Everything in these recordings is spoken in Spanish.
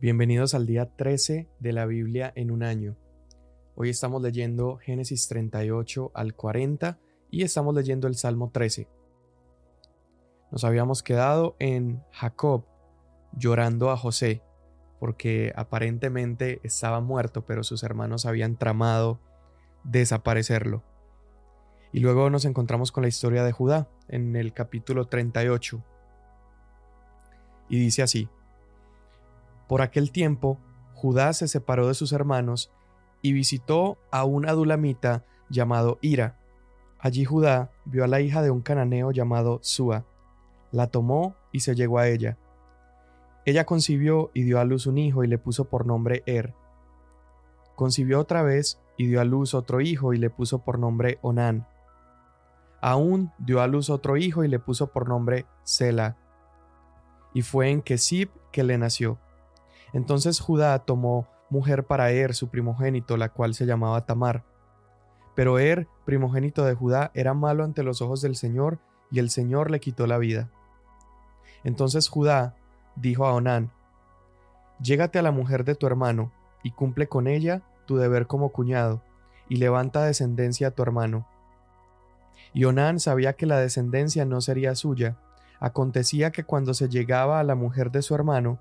Bienvenidos al día 13 de la Biblia en un año. Hoy estamos leyendo Génesis 38 al 40 y estamos leyendo el Salmo 13. Nos habíamos quedado en Jacob llorando a José porque aparentemente estaba muerto, pero sus hermanos habían tramado desaparecerlo. Y luego nos encontramos con la historia de Judá en el capítulo 38. Y dice así, por aquel tiempo, Judá se separó de sus hermanos y visitó a un adulamita llamado Ira. Allí Judá vio a la hija de un cananeo llamado Sua. La tomó y se llegó a ella. Ella concibió y dio a luz un hijo y le puso por nombre Er. Concibió otra vez y dio a luz otro hijo y le puso por nombre Onán. Aún dio a luz otro hijo y le puso por nombre Sela. Y fue en Kesib que le nació. Entonces Judá tomó mujer para Er, su primogénito, la cual se llamaba Tamar. Pero Er, primogénito de Judá, era malo ante los ojos del Señor, y el Señor le quitó la vida. Entonces Judá dijo a Onán, Llégate a la mujer de tu hermano, y cumple con ella tu deber como cuñado, y levanta descendencia a tu hermano. Y Onán sabía que la descendencia no sería suya. Acontecía que cuando se llegaba a la mujer de su hermano,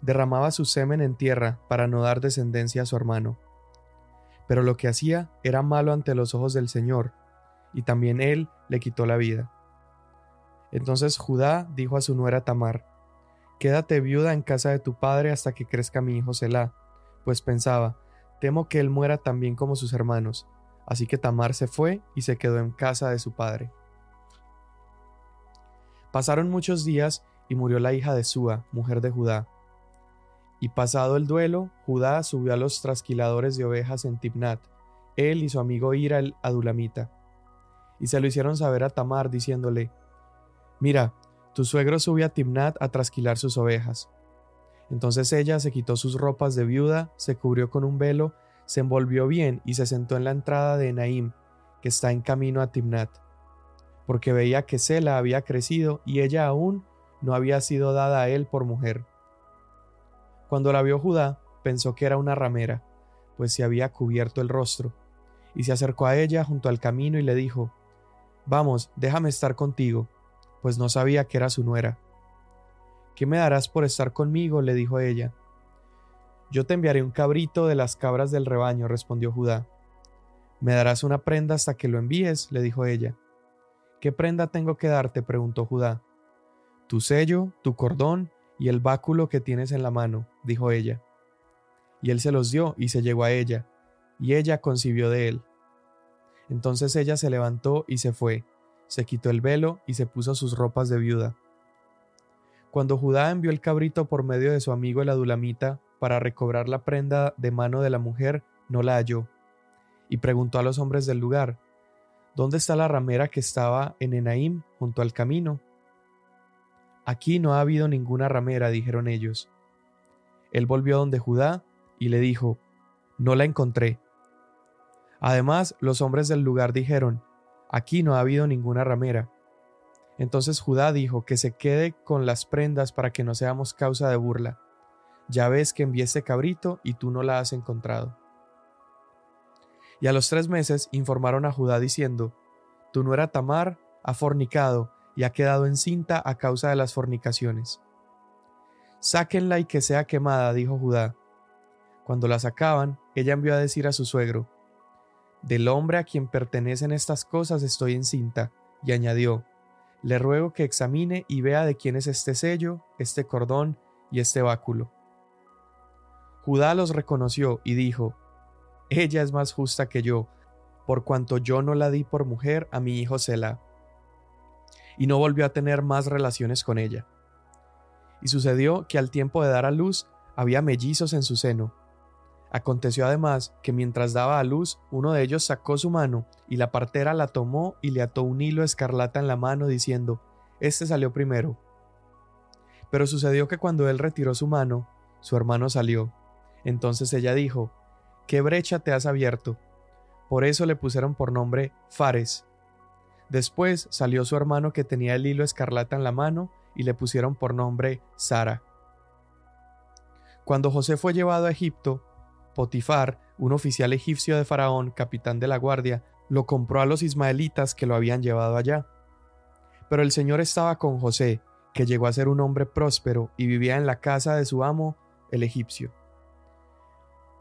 derramaba su semen en tierra para no dar descendencia a su hermano. Pero lo que hacía era malo ante los ojos del Señor, y también él le quitó la vida. Entonces Judá dijo a su nuera Tamar, Quédate viuda en casa de tu padre hasta que crezca mi hijo Selah, pues pensaba, temo que él muera también como sus hermanos. Así que Tamar se fue y se quedó en casa de su padre. Pasaron muchos días y murió la hija de Sua, mujer de Judá. Y pasado el duelo, Judá subió a los trasquiladores de ovejas en Tibnat, él y su amigo Ira el adulamita. Y se lo hicieron saber a Tamar, diciéndole, Mira, tu suegro subió a Tibnat a trasquilar sus ovejas. Entonces ella se quitó sus ropas de viuda, se cubrió con un velo, se envolvió bien y se sentó en la entrada de Naim, que está en camino a Timnat, porque veía que Sela había crecido y ella aún no había sido dada a él por mujer. Cuando la vio Judá, pensó que era una ramera, pues se había cubierto el rostro, y se acercó a ella junto al camino y le dijo, Vamos, déjame estar contigo, pues no sabía que era su nuera. ¿Qué me darás por estar conmigo? le dijo ella. Yo te enviaré un cabrito de las cabras del rebaño, respondió Judá. ¿Me darás una prenda hasta que lo envíes? le dijo ella. ¿Qué prenda tengo que darte? preguntó Judá. Tu sello, tu cordón y el báculo que tienes en la mano, dijo ella. Y él se los dio y se llegó a ella, y ella concibió de él. Entonces ella se levantó y se fue, se quitó el velo y se puso sus ropas de viuda. Cuando Judá envió el cabrito por medio de su amigo el adulamita para recobrar la prenda de mano de la mujer, no la halló, y preguntó a los hombres del lugar, ¿Dónde está la ramera que estaba en Enaim junto al camino? Aquí no ha habido ninguna ramera, dijeron ellos. Él volvió donde Judá y le dijo, No la encontré. Además, los hombres del lugar dijeron, Aquí no ha habido ninguna ramera. Entonces Judá dijo que se quede con las prendas para que no seamos causa de burla. Ya ves que envié este cabrito y tú no la has encontrado. Y a los tres meses informaron a Judá diciendo, Tu nuera Tamar ha fornicado y ha quedado encinta a causa de las fornicaciones. Sáquenla y que sea quemada, dijo Judá. Cuando la sacaban, ella envió a decir a su suegro, Del hombre a quien pertenecen estas cosas estoy encinta, y añadió, Le ruego que examine y vea de quién es este sello, este cordón y este báculo. Judá los reconoció y dijo, Ella es más justa que yo, por cuanto yo no la di por mujer a mi hijo Selah y no volvió a tener más relaciones con ella. Y sucedió que al tiempo de dar a luz había mellizos en su seno. Aconteció además que mientras daba a luz, uno de ellos sacó su mano, y la partera la tomó y le ató un hilo escarlata en la mano, diciendo, Este salió primero. Pero sucedió que cuando él retiró su mano, su hermano salió. Entonces ella dijo, ¿Qué brecha te has abierto? Por eso le pusieron por nombre Fares, Después salió su hermano que tenía el hilo escarlata en la mano y le pusieron por nombre Sara. Cuando José fue llevado a Egipto, Potifar, un oficial egipcio de Faraón, capitán de la guardia, lo compró a los ismaelitas que lo habían llevado allá. Pero el Señor estaba con José, que llegó a ser un hombre próspero y vivía en la casa de su amo, el egipcio.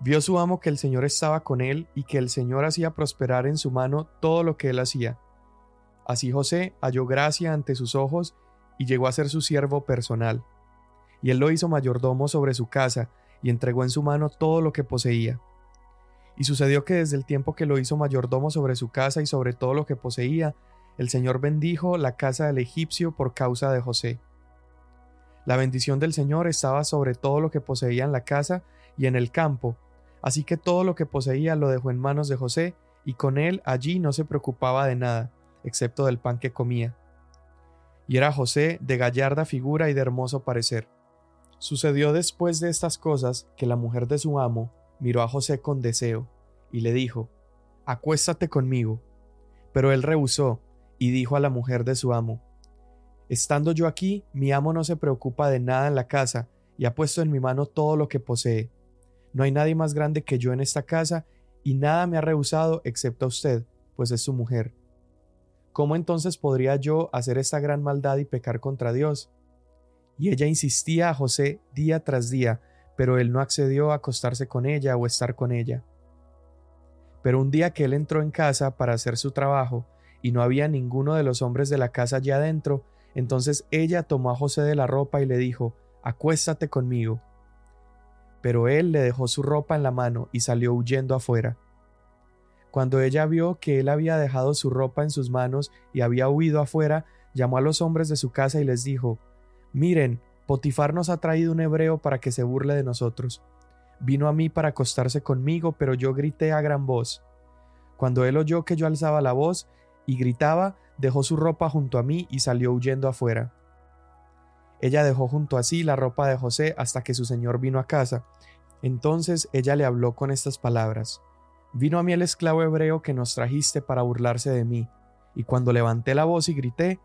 Vio su amo que el Señor estaba con él y que el Señor hacía prosperar en su mano todo lo que él hacía. Así José halló gracia ante sus ojos y llegó a ser su siervo personal. Y él lo hizo mayordomo sobre su casa y entregó en su mano todo lo que poseía. Y sucedió que desde el tiempo que lo hizo mayordomo sobre su casa y sobre todo lo que poseía, el Señor bendijo la casa del egipcio por causa de José. La bendición del Señor estaba sobre todo lo que poseía en la casa y en el campo, así que todo lo que poseía lo dejó en manos de José, y con él allí no se preocupaba de nada, excepto del pan que comía. Y era José de gallarda figura y de hermoso parecer. Sucedió después de estas cosas que la mujer de su amo miró a José con deseo, y le dijo, Acuéstate conmigo. Pero él rehusó, y dijo a la mujer de su amo, Estando yo aquí, mi amo no se preocupa de nada en la casa, y ha puesto en mi mano todo lo que posee. No hay nadie más grande que yo en esta casa, y nada me ha rehusado excepto a usted, pues es su mujer. ¿Cómo entonces podría yo hacer esta gran maldad y pecar contra Dios? Y ella insistía a José día tras día, pero él no accedió a acostarse con ella o estar con ella. Pero un día que él entró en casa para hacer su trabajo, y no había ninguno de los hombres de la casa allá adentro, entonces ella tomó a José de la ropa y le dijo, Acuéstate conmigo. Pero él le dejó su ropa en la mano y salió huyendo afuera. Cuando ella vio que él había dejado su ropa en sus manos y había huido afuera, llamó a los hombres de su casa y les dijo, Miren, Potifar nos ha traído un hebreo para que se burle de nosotros. Vino a mí para acostarse conmigo, pero yo grité a gran voz. Cuando él oyó que yo alzaba la voz y gritaba, dejó su ropa junto a mí y salió huyendo afuera. Ella dejó junto a sí la ropa de José hasta que su señor vino a casa. Entonces ella le habló con estas palabras. Vino a mí el esclavo hebreo que nos trajiste para burlarse de mí, y cuando levanté la voz y grité,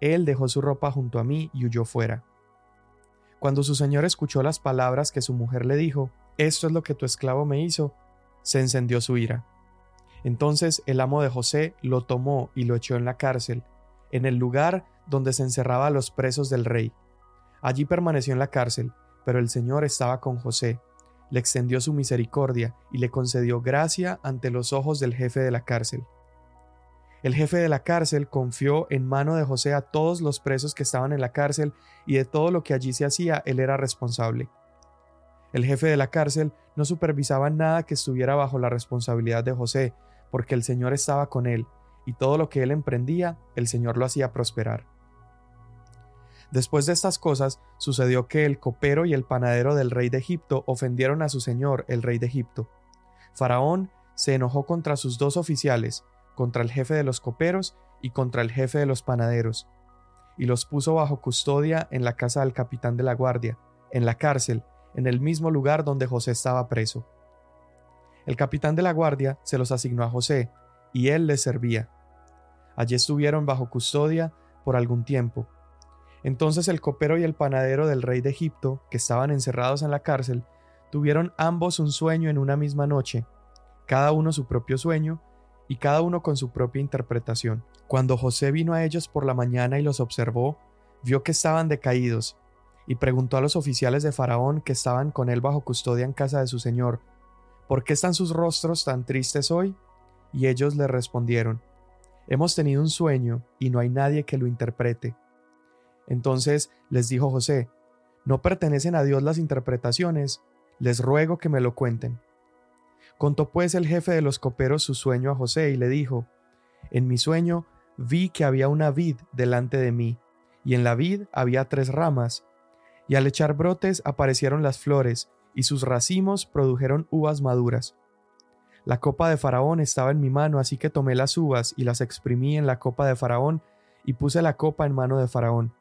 él dejó su ropa junto a mí y huyó fuera. Cuando su señor escuchó las palabras que su mujer le dijo, Esto es lo que tu esclavo me hizo, se encendió su ira. Entonces el amo de José lo tomó y lo echó en la cárcel, en el lugar donde se encerraba a los presos del rey. Allí permaneció en la cárcel, pero el Señor estaba con José, le extendió su misericordia y le concedió gracia ante los ojos del jefe de la cárcel. El jefe de la cárcel confió en mano de José a todos los presos que estaban en la cárcel y de todo lo que allí se hacía él era responsable. El jefe de la cárcel no supervisaba nada que estuviera bajo la responsabilidad de José, porque el Señor estaba con él, y todo lo que él emprendía, el Señor lo hacía prosperar. Después de estas cosas, sucedió que el copero y el panadero del rey de Egipto ofendieron a su señor, el rey de Egipto. Faraón se enojó contra sus dos oficiales, contra el jefe de los coperos y contra el jefe de los panaderos, y los puso bajo custodia en la casa del capitán de la guardia, en la cárcel, en el mismo lugar donde José estaba preso. El capitán de la guardia se los asignó a José, y él les servía. Allí estuvieron bajo custodia por algún tiempo. Entonces el copero y el panadero del rey de Egipto, que estaban encerrados en la cárcel, tuvieron ambos un sueño en una misma noche, cada uno su propio sueño, y cada uno con su propia interpretación. Cuando José vino a ellos por la mañana y los observó, vio que estaban decaídos, y preguntó a los oficiales de Faraón que estaban con él bajo custodia en casa de su señor, ¿Por qué están sus rostros tan tristes hoy? Y ellos le respondieron, Hemos tenido un sueño y no hay nadie que lo interprete. Entonces les dijo José, ¿no pertenecen a Dios las interpretaciones? Les ruego que me lo cuenten. Contó pues el jefe de los coperos su sueño a José y le dijo, En mi sueño vi que había una vid delante de mí, y en la vid había tres ramas, y al echar brotes aparecieron las flores, y sus racimos produjeron uvas maduras. La copa de Faraón estaba en mi mano, así que tomé las uvas y las exprimí en la copa de Faraón, y puse la copa en mano de Faraón.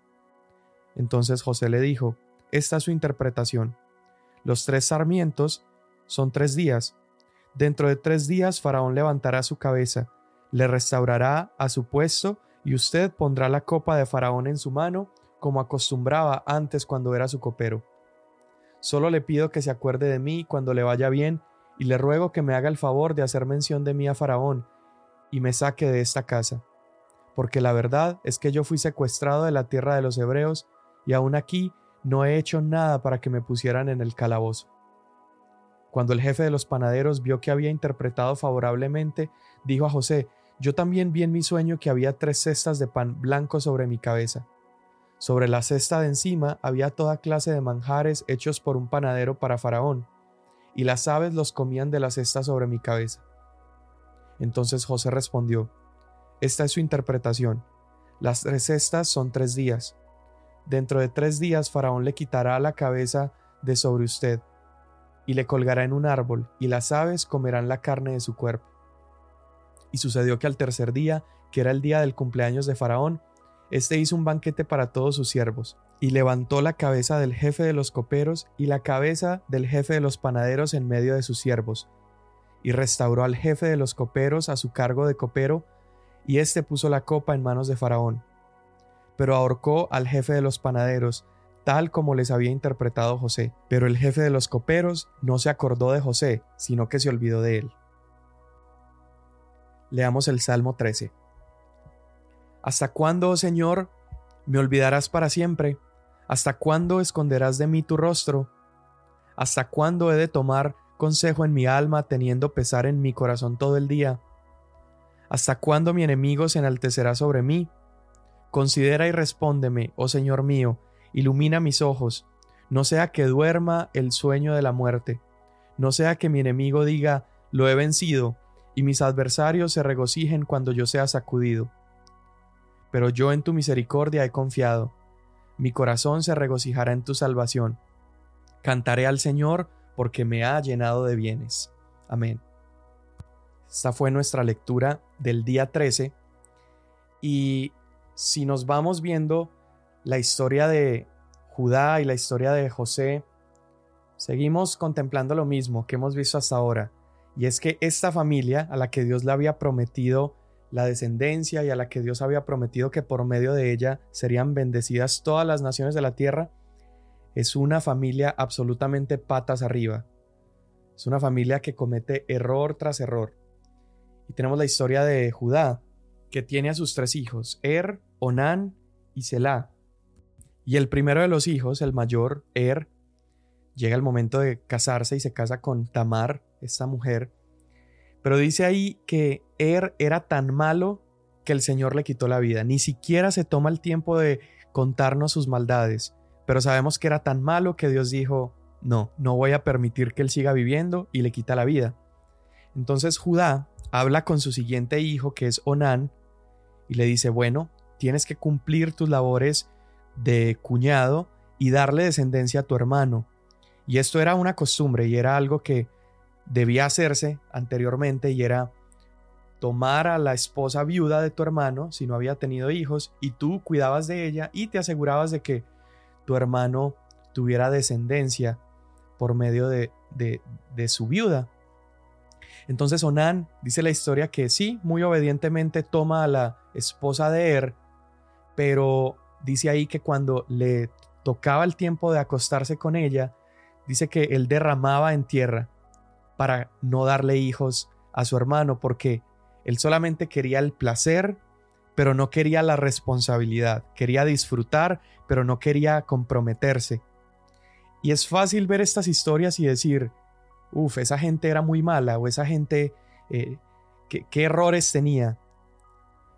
Entonces José le dijo, Esta es su interpretación. Los tres sarmientos son tres días, Dentro de tres días Faraón levantará su cabeza, le restaurará a su puesto, y usted pondrá la copa de Faraón en su mano, como acostumbraba antes cuando era su copero. Solo le pido que se acuerde de mí cuando le vaya bien, y le ruego que me haga el favor de hacer mención de mí a Faraón, y me saque de esta casa. Porque la verdad es que yo fui secuestrado de la tierra de los hebreos, y aún aquí no he hecho nada para que me pusieran en el calabozo. Cuando el jefe de los panaderos vio que había interpretado favorablemente, dijo a José, Yo también vi en mi sueño que había tres cestas de pan blanco sobre mi cabeza. Sobre la cesta de encima había toda clase de manjares hechos por un panadero para Faraón, y las aves los comían de la cesta sobre mi cabeza. Entonces José respondió, Esta es su interpretación. Las tres cestas son tres días. Dentro de tres días Faraón le quitará la cabeza de sobre usted, y le colgará en un árbol, y las aves comerán la carne de su cuerpo. Y sucedió que al tercer día, que era el día del cumpleaños de Faraón, éste hizo un banquete para todos sus siervos, y levantó la cabeza del jefe de los coperos y la cabeza del jefe de los panaderos en medio de sus siervos, y restauró al jefe de los coperos a su cargo de copero, y éste puso la copa en manos de Faraón pero ahorcó al jefe de los panaderos, tal como les había interpretado José. Pero el jefe de los coperos no se acordó de José, sino que se olvidó de él. Leamos el Salmo 13. ¿Hasta cuándo, oh Señor, me olvidarás para siempre? ¿Hasta cuándo esconderás de mí tu rostro? ¿Hasta cuándo he de tomar consejo en mi alma teniendo pesar en mi corazón todo el día? ¿Hasta cuándo mi enemigo se enaltecerá sobre mí? Considera y respóndeme, oh Señor mío, ilumina mis ojos, no sea que duerma el sueño de la muerte, no sea que mi enemigo diga, lo he vencido, y mis adversarios se regocijen cuando yo sea sacudido. Pero yo en tu misericordia he confiado, mi corazón se regocijará en tu salvación. Cantaré al Señor porque me ha llenado de bienes. Amén. Esta fue nuestra lectura del día 13 y si nos vamos viendo la historia de Judá y la historia de José, seguimos contemplando lo mismo que hemos visto hasta ahora, y es que esta familia a la que Dios le había prometido la descendencia y a la que Dios había prometido que por medio de ella serían bendecidas todas las naciones de la tierra, es una familia absolutamente patas arriba. Es una familia que comete error tras error. Y tenemos la historia de Judá, que tiene a sus tres hijos, Er, Onán y Selah. Y el primero de los hijos, el mayor, Er, llega el momento de casarse y se casa con Tamar, esta mujer. Pero dice ahí que Er era tan malo que el Señor le quitó la vida. Ni siquiera se toma el tiempo de contarnos sus maldades. Pero sabemos que era tan malo que Dios dijo, no, no voy a permitir que él siga viviendo y le quita la vida. Entonces Judá habla con su siguiente hijo, que es Onán, y le dice, bueno, tienes que cumplir tus labores de cuñado y darle descendencia a tu hermano. Y esto era una costumbre y era algo que debía hacerse anteriormente y era tomar a la esposa viuda de tu hermano si no había tenido hijos y tú cuidabas de ella y te asegurabas de que tu hermano tuviera descendencia por medio de, de, de su viuda. Entonces Onán dice la historia que sí, muy obedientemente toma a la esposa de Er, pero dice ahí que cuando le tocaba el tiempo de acostarse con ella, dice que él derramaba en tierra para no darle hijos a su hermano, porque él solamente quería el placer, pero no quería la responsabilidad, quería disfrutar, pero no quería comprometerse. Y es fácil ver estas historias y decir, Uf, esa gente era muy mala o esa gente, eh, ¿qué, errores tenía?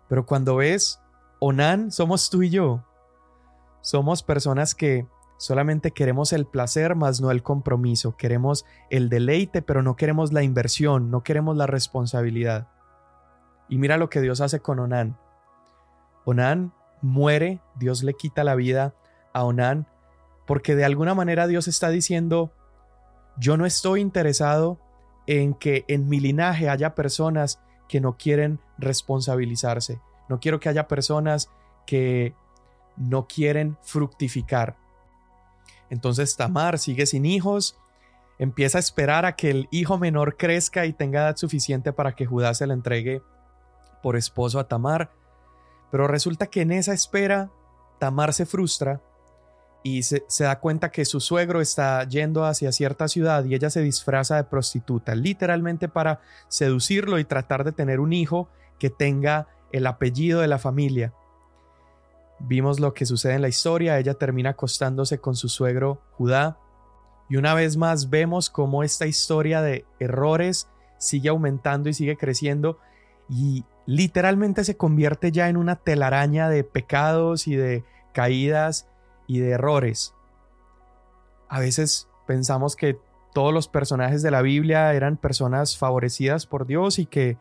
Pero cuando ves, Onan somos tú y yo. Somos personas que solamente queremos el placer, más no el compromiso. Queremos el deleite, pero no queremos la inversión, no queremos la responsabilidad. Y mira lo que Dios hace con Onan. Onan muere, Dios le quita la vida a Onan, porque de alguna manera Dios está diciendo, yo no estoy interesado en que en mi linaje haya personas que no quieren responsabilizarse. No quiero que haya personas que no quieren fructificar. Entonces Tamar sigue sin hijos, empieza a esperar a que el hijo menor crezca y tenga edad suficiente para que Judá se le entregue por esposo a Tamar. Pero resulta que en esa espera Tamar se frustra y se, se, da cuenta que su suegro está yendo hacia cierta ciudad y ella se disfraza de prostituta, literalmente para seducirlo y tratar de tener un hijo que tenga el apellido de la familia. Vimos lo que sucede en la historia, ella termina acostándose con su suegro Judá y una vez más vemos cómo esta historia de errores sigue aumentando y sigue creciendo y literalmente se convierte ya en una telaraña de pecados y de caídas y de errores. A veces pensamos que todos los personajes de la Biblia eran personas favorecidas por Dios y que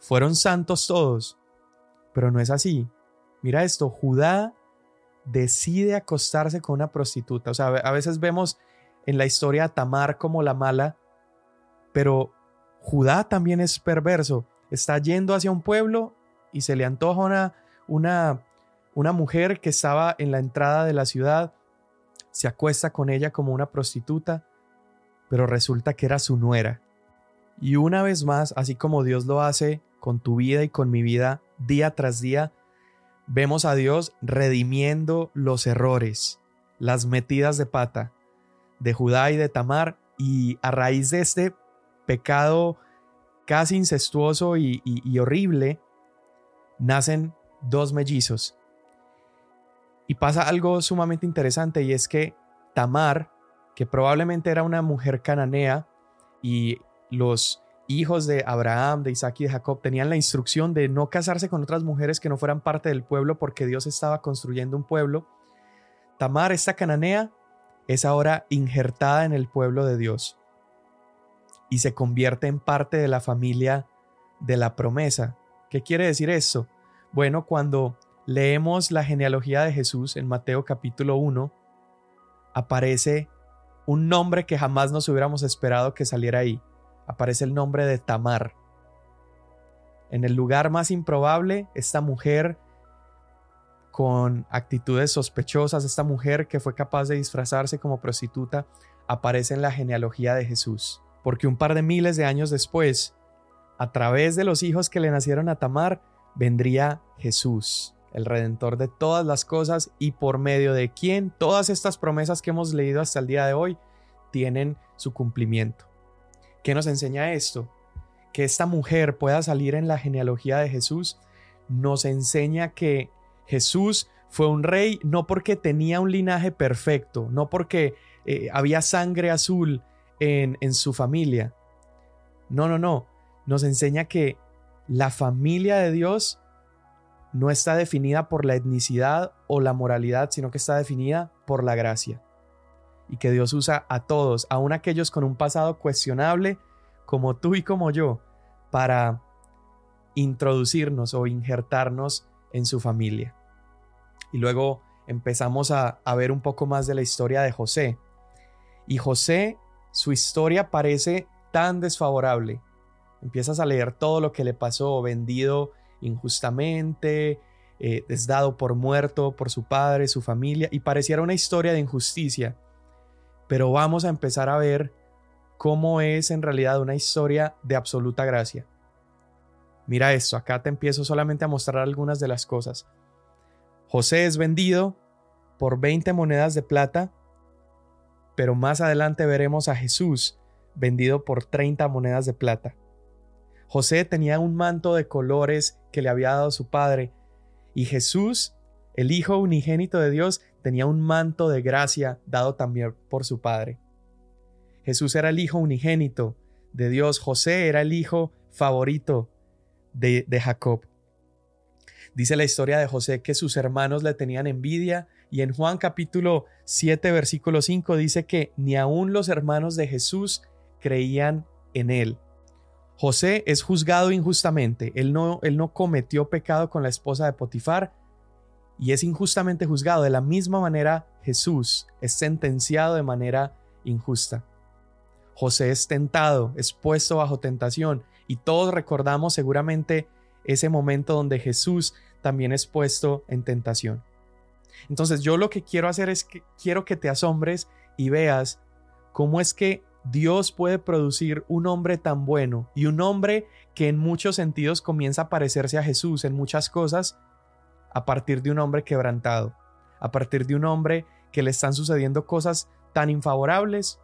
fueron santos todos, pero no es así. Mira esto, Judá decide acostarse con una prostituta. O sea, a veces vemos en la historia a Tamar como la mala, pero Judá también es perverso. Está yendo hacia un pueblo y se le antoja una, una una mujer que estaba en la entrada de la ciudad se acuesta con ella como una prostituta, pero resulta que era su nuera. Y una vez más, así como Dios lo hace con tu vida y con mi vida día tras día, vemos a Dios redimiendo los errores, las metidas de pata de Judá y de Tamar, y a raíz de este pecado casi incestuoso y, y horrible, nacen dos mellizos, y pasa algo sumamente interesante y es que Tamar, que probablemente era una mujer cananea y los hijos de Abraham, de Isaac y de Jacob tenían la instrucción de no casarse con otras mujeres que no fueran parte del pueblo porque Dios estaba construyendo un pueblo. Tamar, esta cananea, es ahora injertada en el pueblo de Dios y se convierte en parte de la familia de la promesa. ¿Qué quiere decir esto? Bueno, cuando leemos la genealogía de Jesús en Mateo capítulo 1, aparece un nombre que jamás nos hubiéramos esperado que saliera ahí. Aparece el nombre de Tamar. En el lugar más improbable, esta mujer con actitudes sospechosas, esta mujer que fue capaz de disfrazarse como prostituta, aparece en la genealogía de Jesús. Porque un par de miles de años después, a través de los hijos que le nacieron a Tamar, vendría Jesús el redentor de todas las cosas y por medio de quien todas estas promesas que hemos leído hasta el día de hoy tienen su cumplimiento. ¿Qué nos enseña esto? Que esta mujer pueda salir en la genealogía de Jesús nos enseña que Jesús fue un rey no porque tenía un linaje perfecto, no porque eh, había sangre azul en, en su familia. No, no, no. Nos enseña que la familia de Dios no está definida por la etnicidad o la moralidad, sino que está definida por la gracia. Y que Dios usa a todos, aun aquellos con un pasado cuestionable, como tú y como yo, para introducirnos o injertarnos en su familia. Y luego empezamos a, a ver un poco más de la historia de José. Y José, su historia parece tan desfavorable. Empiezas a leer todo lo que le pasó, vendido injustamente, eh, es dado por muerto por su padre, su familia, y pareciera una historia de injusticia. Pero vamos a empezar a ver cómo es en realidad una historia de absoluta gracia. Mira esto, acá te empiezo solamente a mostrar algunas de las cosas. José es vendido por 20 monedas de plata, pero más adelante veremos a Jesús vendido por 30 monedas de plata. José tenía un manto de colores que le había dado su padre, y Jesús, el Hijo unigénito de Dios, tenía un manto de gracia dado también por su padre. Jesús era el Hijo unigénito de Dios, José era el Hijo favorito de, Jacob. Dice la historia de José que sus hermanos le tenían envidia y en Juan capítulo 7 versículo 5 dice que ni aun los hermanos de Jesús creían en él. José es juzgado injustamente, él no, él no cometió pecado con la esposa de Potifar y es injustamente juzgado. De la misma manera, Jesús es sentenciado de manera injusta. José es tentado, es puesto bajo tentación y todos recordamos seguramente ese momento donde Jesús también es puesto en tentación. Entonces yo lo que quiero hacer es que quiero que te asombres y veas cómo es que Dios puede producir un hombre tan bueno y un hombre que en muchos sentidos comienza a parecerse a Jesús en muchas cosas a partir de un hombre quebrantado, a partir de un hombre que le están sucediendo cosas tan infavorables,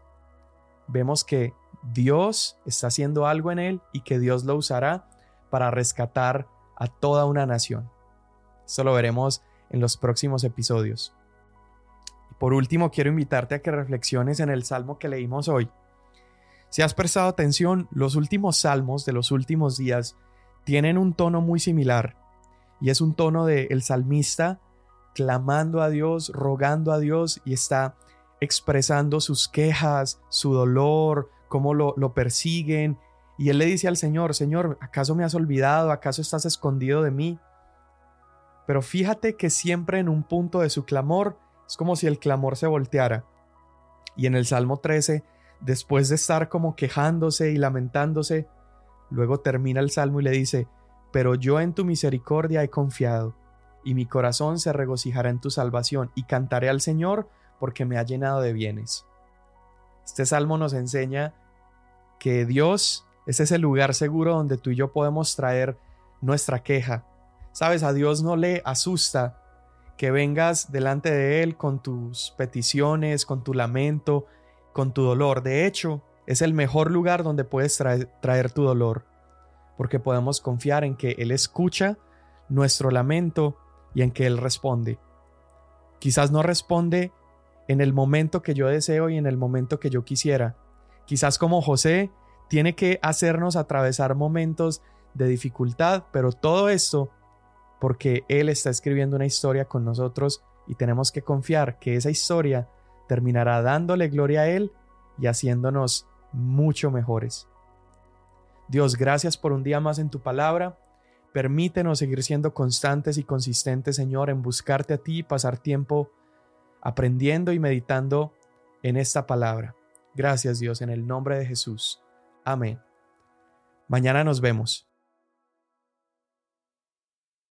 vemos que Dios está haciendo algo en él y que Dios lo usará para rescatar a toda una nación. Esto lo veremos en los próximos episodios. Por último, quiero invitarte a que reflexiones en el salmo que leímos hoy. Si has prestado atención, los últimos salmos de los últimos días tienen un tono muy similar y es un tono de el salmista clamando a Dios, rogando a Dios y está expresando sus quejas, su dolor, cómo lo, lo persiguen. Y él le dice al Señor, Señor, ¿acaso me has olvidado? ¿Acaso estás escondido de mí? Pero fíjate que siempre en un punto de su clamor es como si el clamor se volteara. Y en el Salmo 13, después de estar como quejándose y lamentándose, luego termina el Salmo y le dice, pero yo en tu misericordia he confiado, y mi corazón se regocijará en tu salvación, y cantaré al Señor porque me ha llenado de bienes. Este salmo nos enseña que Dios es ese lugar seguro donde tú y yo podemos traer nuestra queja, Sabes, a Dios no le asusta que vengas delante de Él con tus peticiones, con tu lamento, con tu dolor. De hecho, es el mejor lugar donde puedes traer, tu dolor, porque podemos confiar en que Él escucha nuestro lamento y en que Él responde. Quizás no responde en el momento que yo deseo y en el momento que yo quisiera. Quizás como José tiene que hacernos atravesar momentos de dificultad, pero todo esto porque Él está escribiendo una historia con nosotros y tenemos que confiar que esa historia terminará dándole gloria a Él y haciéndonos mucho mejores. Dios, gracias por un día más en tu palabra. Permítenos seguir siendo constantes y consistentes, Señor, en buscarte a ti y pasar tiempo aprendiendo y meditando en esta palabra. Gracias, Dios, en el nombre de Jesús. Amén. Mañana nos vemos.